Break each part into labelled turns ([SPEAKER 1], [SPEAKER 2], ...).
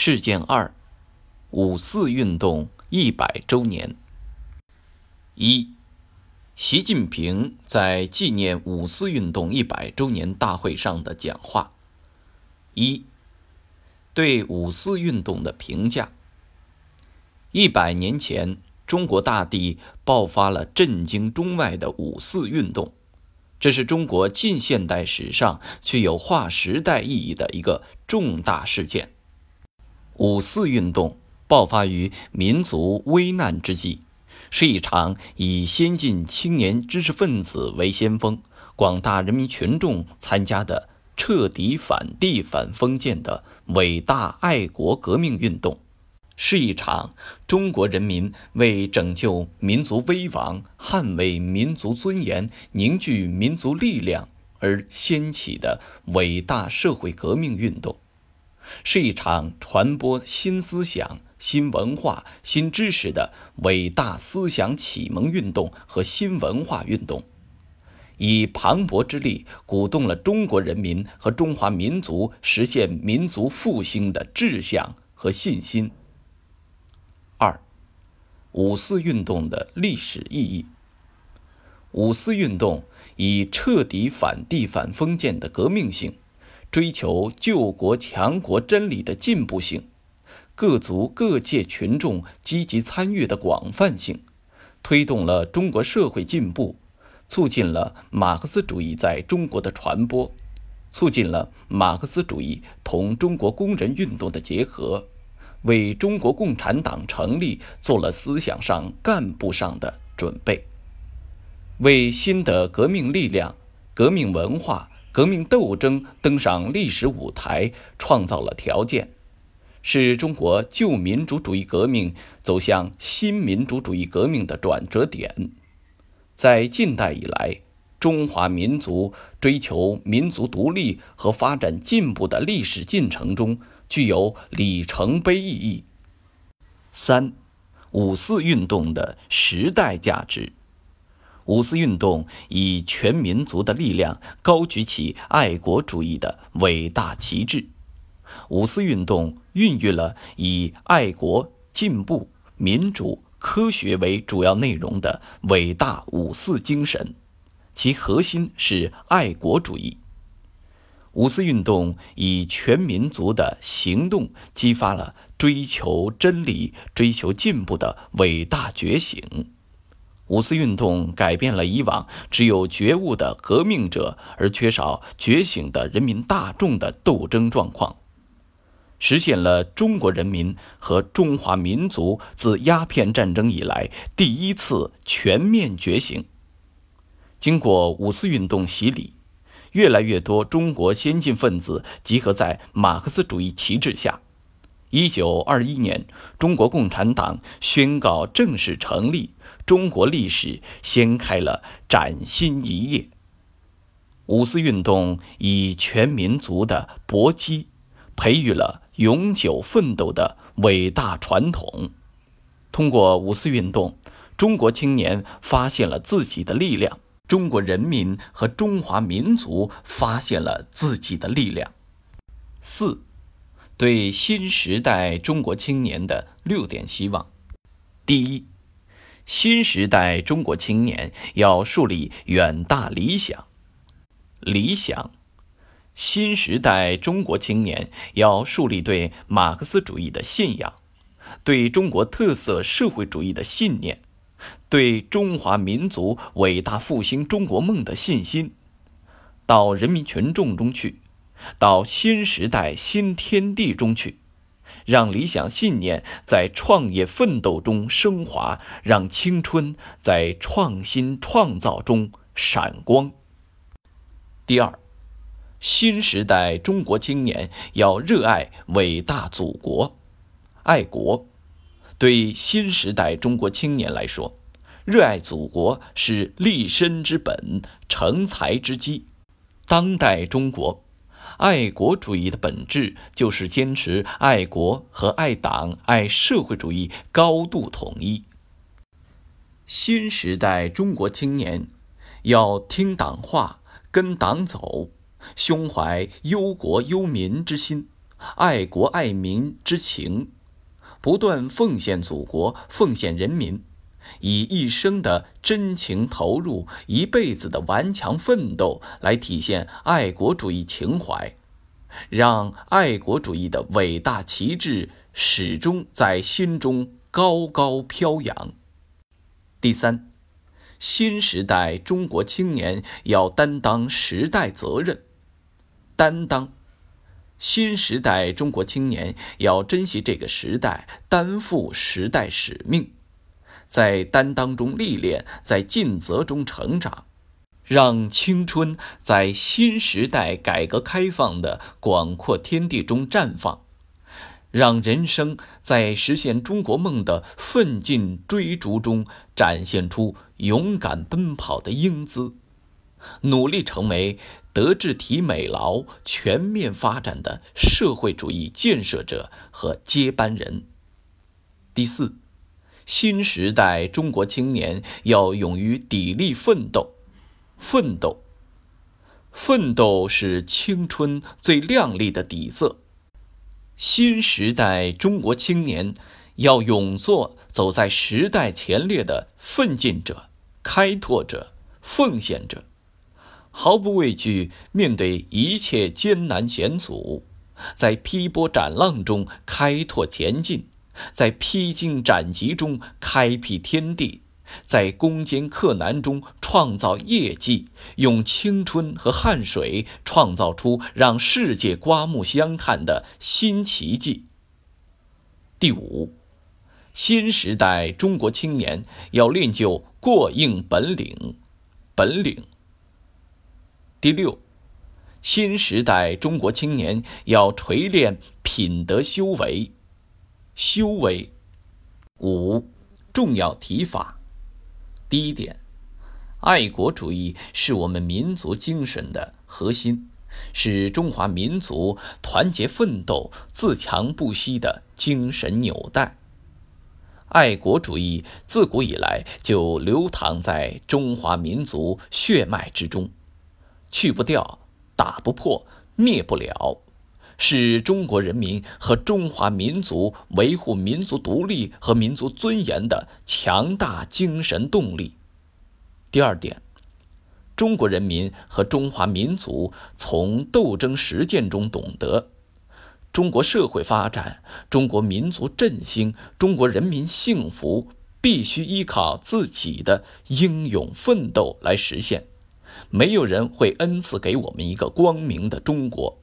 [SPEAKER 1] 事件二：五四运动一百周年。一、习近平在纪念五四运动一百周年大会上的讲话。一、对五四运动的评价。一百年前，中国大地爆发了震惊中外的五四运动，这是中国近现代史上具有划时代意义的一个重大事件。五四运动爆发于民族危难之际，是一场以先进青年知识分子为先锋、广大人民群众参加的彻底反帝反封建的伟大爱国革命运动，是一场中国人民为拯救民族危亡、捍卫民族尊严、凝聚民族力量而掀起的伟大社会革命运动。是一场传播新思想、新文化、新知识的伟大思想启蒙运动和新文化运动，以磅礴之力鼓动了中国人民和中华民族实现民族复兴的志向和信心。二、五四运动的历史意义。五四运动以彻底反帝反封建的革命性。追求救国强国真理的进步性，各族各界群众积极参与的广泛性，推动了中国社会进步，促进了马克思主义在中国的传播，促进了马克思主义同中国工人运动的结合，为中国共产党成立做了思想上、干部上的准备，为新的革命力量、革命文化。革命斗争登上历史舞台，创造了条件，是中国旧民主主义革命走向新民主主义革命的转折点。在近代以来，中华民族追求民族独立和发展进步的历史进程中，具有里程碑意义。三，五四运动的时代价值。五四运动以全民族的力量高举起爱国主义的伟大旗帜。五四运动孕育了以爱国、进步、民主、科学为主要内容的伟大五四精神，其核心是爱国主义。五四运动以全民族的行动激发了追求真理、追求进步的伟大觉醒。五四运动改变了以往只有觉悟的革命者而缺少觉醒的人民大众的斗争状况，实现了中国人民和中华民族自鸦片战争以来第一次全面觉醒。经过五四运动洗礼，越来越多中国先进分子集合在马克思主义旗帜下。一九二一年，中国共产党宣告正式成立。中国历史掀开了崭新一页。五四运动以全民族的搏击，培育了永久奋斗的伟大传统。通过五四运动，中国青年发现了自己的力量，中国人民和中华民族发现了自己的力量。四，对新时代中国青年的六点希望：第一。新时代中国青年要树立远大理想，理想；新时代中国青年要树立对马克思主义的信仰，对中国特色社会主义的信念，对中华民族伟大复兴中国梦的信心，到人民群众中去，到新时代新天地中去。让理想信念在创业奋斗中升华，让青春在创新创造中闪光。第二，新时代中国青年要热爱伟大祖国，爱国。对新时代中国青年来说，热爱祖国是立身之本、成才之基。当代中国。爱国主义的本质就是坚持爱国和爱党、爱社会主义高度统一。新时代中国青年要听党话、跟党走，胸怀忧国忧民之心，爱国爱民之情，不断奉献祖国、奉献人民，以一生的真情投入、一辈子的顽强奋斗来体现爱国主义情怀，让爱国主义的伟大旗帜始终在心中高高飘扬。第三，新时代中国青年要担当时代责任，担当。新时代中国青年要珍惜这个时代，担负时代使命，在担当中历练，在尽责中成长，让青春在新时代改革开放的广阔天地中绽放，让人生在实现中国梦的奋进追逐中展现出勇敢奔跑的英姿。努力成为德智体美劳全面发展的社会主义建设者和接班人。第四，新时代中国青年要勇于砥砺奋斗，奋斗，奋斗是青春最亮丽的底色。新时代中国青年要勇做走在时代前列的奋进者、开拓者、奉献者。毫不畏惧面对一切艰难险阻，在劈波斩浪中开拓前进，在披荆斩棘中开辟天地，在攻坚克难中创造业绩，用青春和汗水创造出让世界刮目相看的新奇迹。第五，新时代中国青年要练就过硬本领，本领。第六，新时代中国青年要锤炼品德修为，修为。五重要提法。第一点，爱国主义是我们民族精神的核心，是中华民族团结奋斗、自强不息的精神纽带。爱国主义自古以来就流淌在中华民族血脉之中。去不掉，打不破，灭不了，是中国人民和中华民族维护民族独立和民族尊严的强大精神动力。第二点，中国人民和中华民族从斗争实践中懂得，中国社会发展、中国民族振兴、中国人民幸福，必须依靠自己的英勇奋斗来实现。没有人会恩赐给我们一个光明的中国。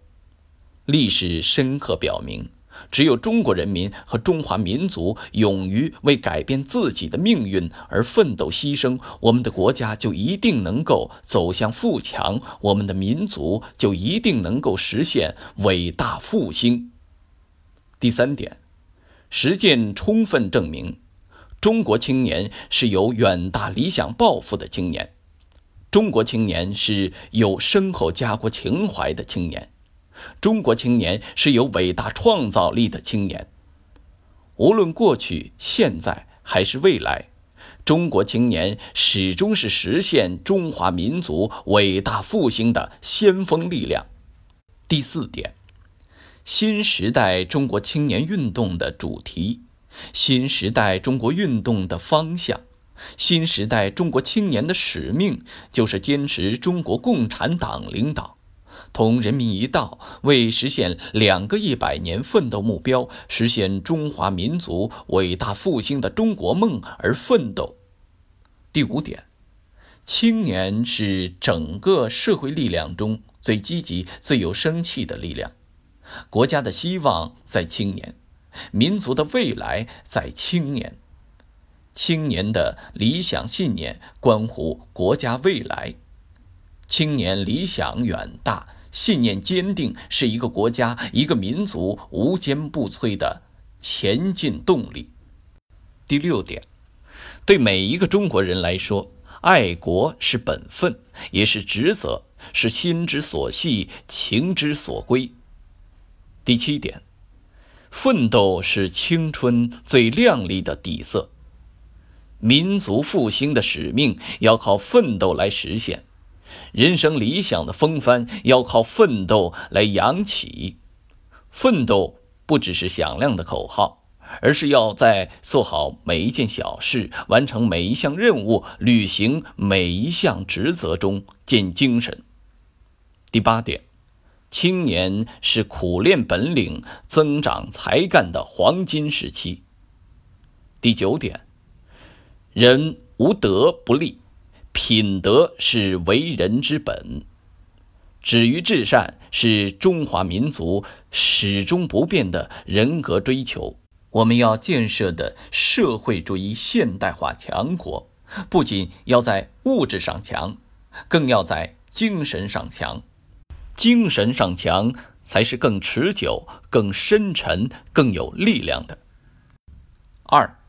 [SPEAKER 1] 历史深刻表明，只有中国人民和中华民族勇于为改变自己的命运而奋斗牺牲，我们的国家就一定能够走向富强，我们的民族就一定能够实现伟大复兴。第三点，实践充分证明，中国青年是有远大理想抱负的青年。中国青年是有深厚家国情怀的青年，中国青年是有伟大创造力的青年。无论过去、现在还是未来，中国青年始终是实现中华民族伟大复兴的先锋力量。第四点，新时代中国青年运动的主题，新时代中国运动的方向。新时代中国青年的使命就是坚持中国共产党领导，同人民一道，为实现两个一百年奋斗目标、实现中华民族伟大复兴的中国梦而奋斗。第五点，青年是整个社会力量中最积极、最有生气的力量，国家的希望在青年，民族的未来在青年。青年的理想信念关乎国家未来，青年理想远大、信念坚定，是一个国家、一个民族无坚不摧的前进动力。第六点，对每一个中国人来说，爱国是本分，也是职责，是心之所系、情之所归。第七点，奋斗是青春最亮丽的底色。民族复兴的使命要靠奋斗来实现，人生理想的风帆要靠奋斗来扬起。奋斗不只是响亮的口号，而是要在做好每一件小事、完成每一项任务、履行每一项职责中见精神。第八点，青年是苦练本领、增长才干的黄金时期。第九点，人无德不立，品德是为人之本。止于至善是中华民族始终不变的人格追求。我们要建设的社会主义现代化强国，不仅要在物质上强，更要在精神上强。精神上强，才是更持久、更深沉、更有力量的。二。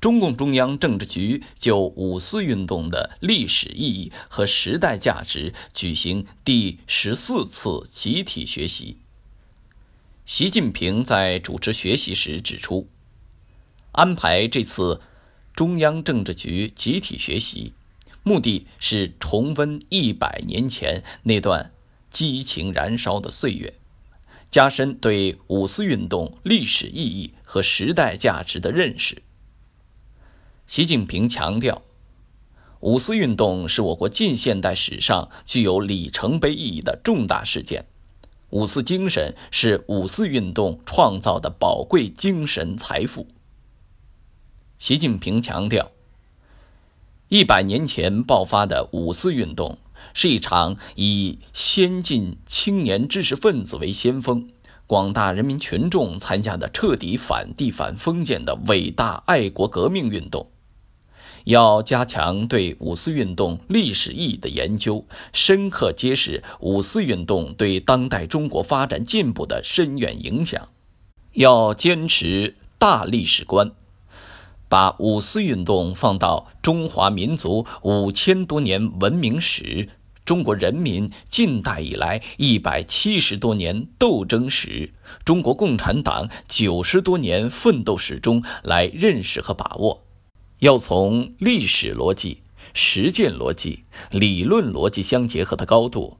[SPEAKER 1] 中共中央政治局就五四运动的历史意义和时代价值举行第十四次集体学习。习近平在主持学习时指出，安排这次中央政治局集体学习，目的是重温一百年前那段激情燃烧的岁月，加深对五四运动历史意义和时代价值的认识。习近平强调，五四运动是我国近现代史上具有里程碑意义的重大事件，五四精神是五四运动创造的宝贵精神财富。习近平强调，一百年前爆发的五四运动是一场以先进青年知识分子为先锋。广大人民群众参加的彻底反帝反封建的伟大爱国革命运动。要加强对五四运动历史意义的研究，深刻揭示五四运动对当代中国发展进步的深远影响。要坚持大历史观，把五四运动放到中华民族五千多年文明史、中国人民近代以来一百七十多年斗争史、中国共产党九十多年奋斗史中来认识和把握。要从历史逻辑、实践逻辑、理论逻辑相结合的高度，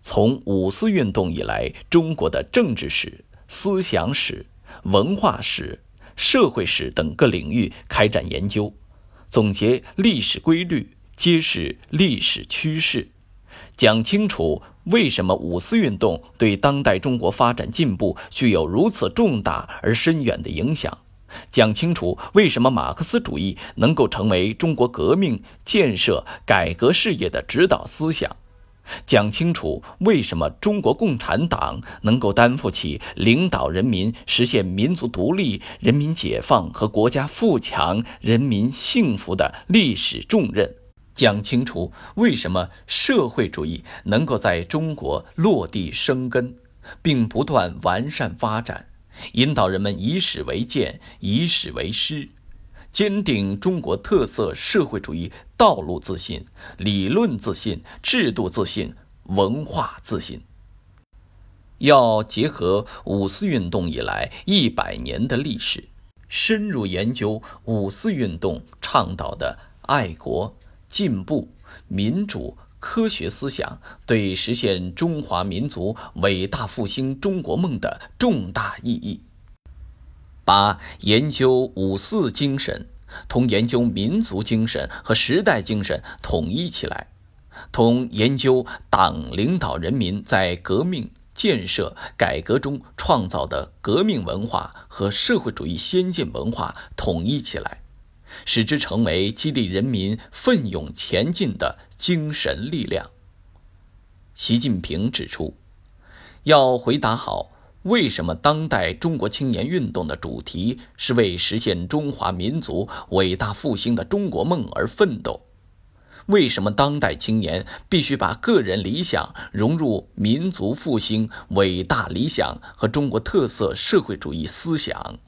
[SPEAKER 1] 从五四运动以来中国的政治史、思想史、文化史、社会史等各领域开展研究，总结历史规律，揭示历史趋势，讲清楚为什么五四运动对当代中国发展进步具有如此重大而深远的影响。讲清楚为什么马克思主义能够成为中国革命建设改革事业的指导思想，讲清楚为什么中国共产党能够担负起领导人民实现民族独立、人民解放和国家富强、人民幸福的历史重任，讲清楚为什么社会主义能够在中国落地生根，并不断完善发展。引导人们以史为鉴，以史为师，坚定中国特色社会主义道路自信、理论自信、制度自信、文化自信。要结合五四运动以来一百年的历史，深入研究五四运动倡导的爱国、进步、民主。科学思想对实现中华民族伟大复兴中国梦的重大意义，把研究五四精神同研究民族精神和时代精神统一起来，同研究党领导人民在革命建设改革中创造的革命文化和社会主义先进文化统一起来。使之成为激励人民奋勇前进的精神力量。习近平指出，要回答好为什么当代中国青年运动的主题是为实现中华民族伟大复兴的中国梦而奋斗，为什么当代青年必须把个人理想融入民族复兴伟大理想和中国特色社会主义思想。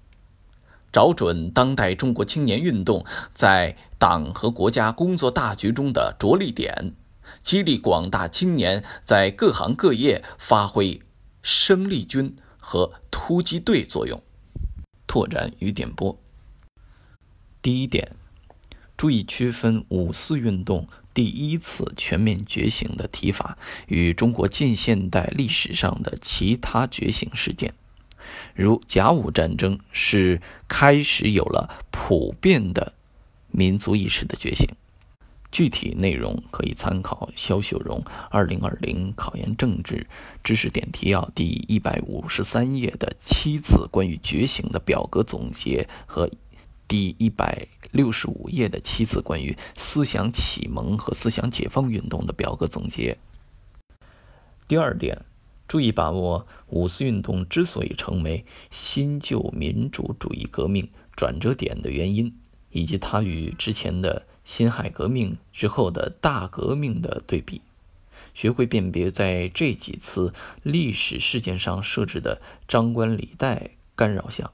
[SPEAKER 1] 找准当代中国青年运动在党和国家工作大局中的着力点，激励广大青年在各行各业发挥生力军和突击队作用。拓展与点拨。第一点，注意区分五四运动第一次全面觉醒的提法与中国近现代历史上的其他觉醒事件。如甲午战争是开始有了普遍的民族意识的觉醒。具体内容可以参考肖秀荣二零二零考研政治知识点提要第一百五十三页的七次关于觉醒的表格总结和第一百六十五页的七次关于思想启蒙和思想解放运动的表格总结。第二点，注意把握五四运动之所以成为新旧民主主义革命转折点的原因，以及它与之前的。辛亥革命之后的大革命的对比，学会辨别在这几次历史事件上设置的张冠李戴干扰项。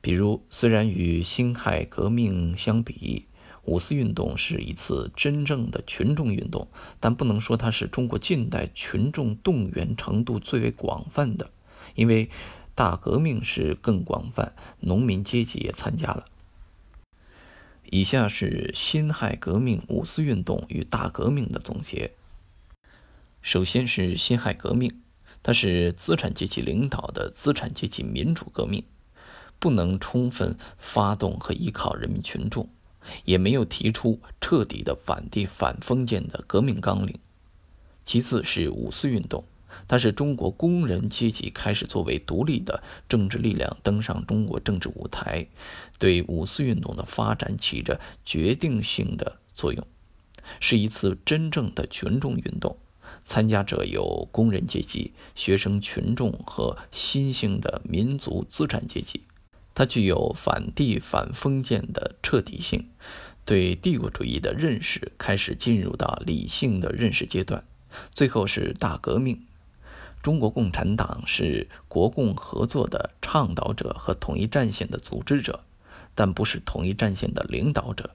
[SPEAKER 1] 比如，虽然与辛亥革命相比，五四运动是一次真正的群众运动，但不能说它是中国近代群众动员程度最为广泛的，因为大革命是更广泛，农民阶级也参加了。以下是辛亥革命、五四运动与大革命的总结。首先是辛亥革命，它是资产阶级领导的资产阶级民主革命，不能充分发动和依靠人民群众，也没有提出彻底的反帝反封建的革命纲领。其次是五四运动。它是中国工人阶级开始作为独立的政治力量登上中国政治舞台，对五四运动的发展起着决定性的作用，是一次真正的群众运动，参加者有工人阶级、学生群众和新兴的民族资产阶级。它具有反帝反封建的彻底性，对帝国主义的认识开始进入到理性的认识阶段。最后是大革命。中国共产党是国共合作的倡导者和统一战线的组织者，但不是统一战线的领导者。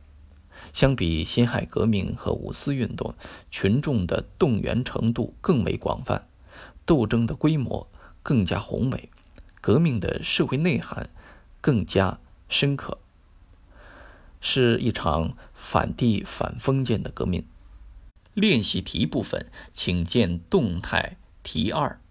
[SPEAKER 1] 相比辛亥革命和五四运动，群众的动员程度更为广泛，斗争的规模更加宏伟，革命的社会内涵更加深刻，是一场反帝反封建的革命。练习题部分，请见动态。题二。